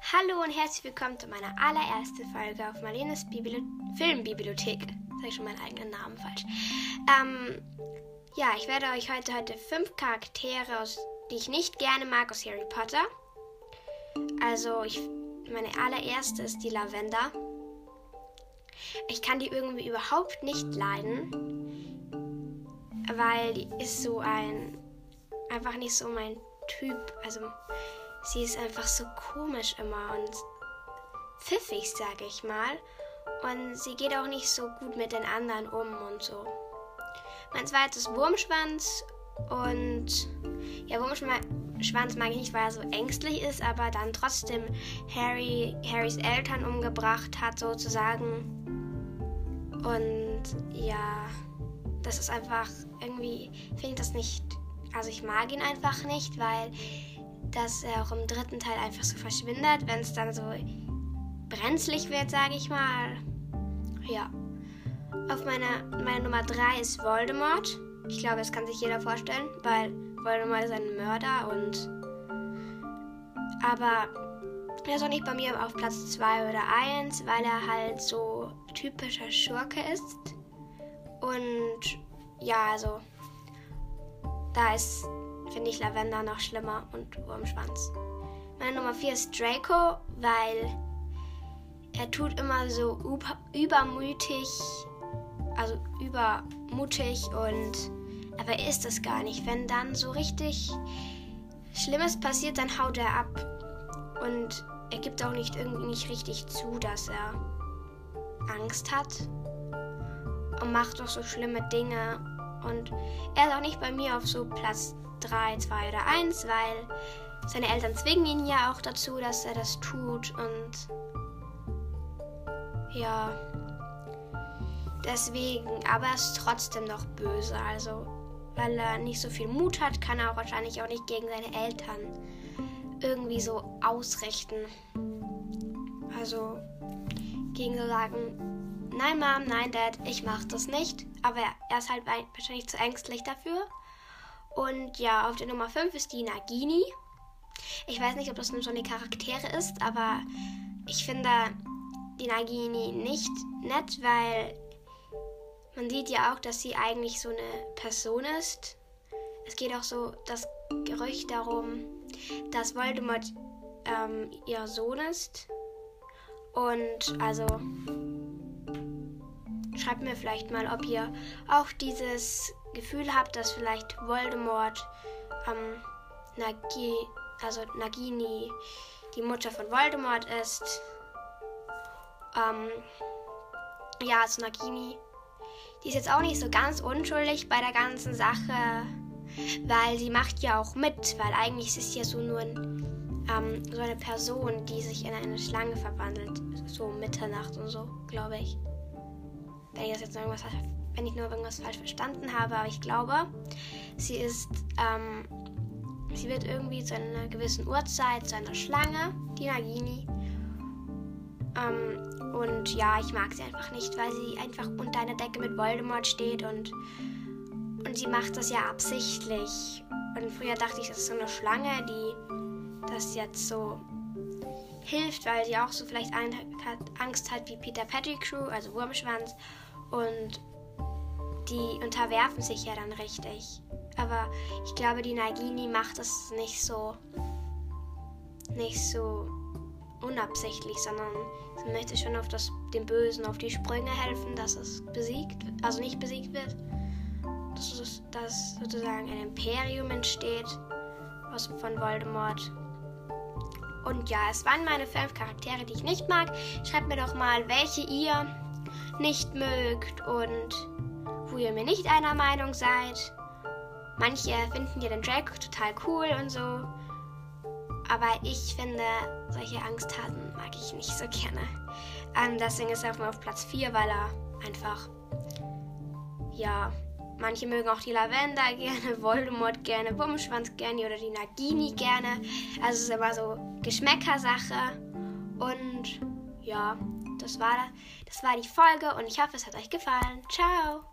Hallo und herzlich willkommen zu meiner allerersten Folge auf Marlenes Bibli Filmbibliothek. Sag ich schon meinen eigenen Namen falsch. Ähm, ja, ich werde euch heute, heute fünf Charaktere, aus, die ich nicht gerne mag, aus Harry Potter. Also, ich, meine allererste ist die Lavender. Ich kann die irgendwie überhaupt nicht leiden, weil die ist so ein, einfach nicht so mein Typ. Also, sie ist einfach so komisch immer und pfiffig, sage ich mal. Und sie geht auch nicht so gut mit den anderen um und so. Mein zweites Wurmschwanz und ja, Wurmschwanz mag ich nicht, weil er so ängstlich ist, aber dann trotzdem Harry, Harrys Eltern umgebracht hat sozusagen. Und ja, das ist einfach irgendwie, finde ich das nicht, also ich mag ihn einfach nicht, weil dass er auch im dritten Teil einfach so verschwindet, wenn es dann so brenzlig wird, sage ich mal. Ja. Auf meiner, meine Nummer 3 ist Voldemort. Ich glaube, das kann sich jeder vorstellen, weil Voldemort ist ein Mörder und. Aber er ist auch nicht bei mir auf Platz 2 oder 1, weil er halt so typischer Schurke ist. Und ja, also. Da ist finde ich Lavender noch schlimmer und Wurmschwanz. Meine Nummer 4 ist Draco, weil er tut immer so übermütig, also übermutig und aber er ist es gar nicht. Wenn dann so richtig Schlimmes passiert, dann haut er ab und er gibt auch nicht irgendwie nicht richtig zu, dass er Angst hat und macht doch so schlimme Dinge und er ist auch nicht bei mir auf so Platz 3, 2 oder 1, weil seine Eltern zwingen ihn ja auch dazu, dass er das tut und ja, deswegen, aber er ist trotzdem noch böse, also weil er nicht so viel Mut hat, kann er auch wahrscheinlich auch nicht gegen seine Eltern irgendwie so ausrichten. Also gegen so sagen, nein Mom, nein Dad, ich mach das nicht, aber er ist halt wahrscheinlich zu ängstlich dafür. Und ja, auf der Nummer 5 ist die Nagini. Ich weiß nicht, ob das nur so eine Charaktere ist, aber ich finde die Nagini nicht nett, weil man sieht ja auch, dass sie eigentlich so eine Person ist. Es geht auch so das Gerücht darum, dass Voldemort ähm, ihr Sohn ist. Und also schreibt mir vielleicht mal, ob ihr auch dieses Gefühl habt, dass vielleicht Voldemort ähm, Nagi, also Nagini die Mutter von Voldemort ist. Ähm, ja, also Nagini, die ist jetzt auch nicht so ganz unschuldig bei der ganzen Sache, weil sie macht ja auch mit, weil eigentlich ist es ja so nur ein, ähm, so eine Person, die sich in eine Schlange verwandelt, so Mitternacht und so, glaube ich. Wenn ich das jetzt irgendwas wenn ich nur irgendwas falsch verstanden habe, aber ich glaube, sie ist, ähm, sie wird irgendwie zu einer gewissen Uhrzeit zu einer Schlange, die Nagini. Ähm, und ja, ich mag sie einfach nicht, weil sie einfach unter einer Decke mit Voldemort steht und, und sie macht das ja absichtlich. Und früher dachte ich, das ist so eine Schlange, die das jetzt so hilft, weil sie auch so vielleicht Angst hat wie Peter Pettigrew, also Wurmschwanz. Und die unterwerfen sich ja dann richtig. Aber ich glaube, die Nagini macht das nicht so, nicht so unabsichtlich, sondern sie möchte schon auf das, dem Bösen, auf die Sprünge helfen, dass es besiegt, also nicht besiegt wird. Dass, dass sozusagen ein Imperium entsteht aus, von Voldemort. Und ja, es waren meine fünf Charaktere, die ich nicht mag. Schreibt mir doch mal, welche ihr nicht mögt und wo ihr mir nicht einer Meinung seid. Manche finden ja den Draco total cool und so. Aber ich finde, solche Angsttaten mag ich nicht so gerne. Ähm, deswegen ist er auf Platz 4, weil er einfach, ja, manche mögen auch die Lavender gerne, Voldemort gerne, Wurmschwanz gerne oder die Nagini gerne. Also es ist immer so Geschmäckersache. Und ja, das war, das war die Folge und ich hoffe, es hat euch gefallen. Ciao!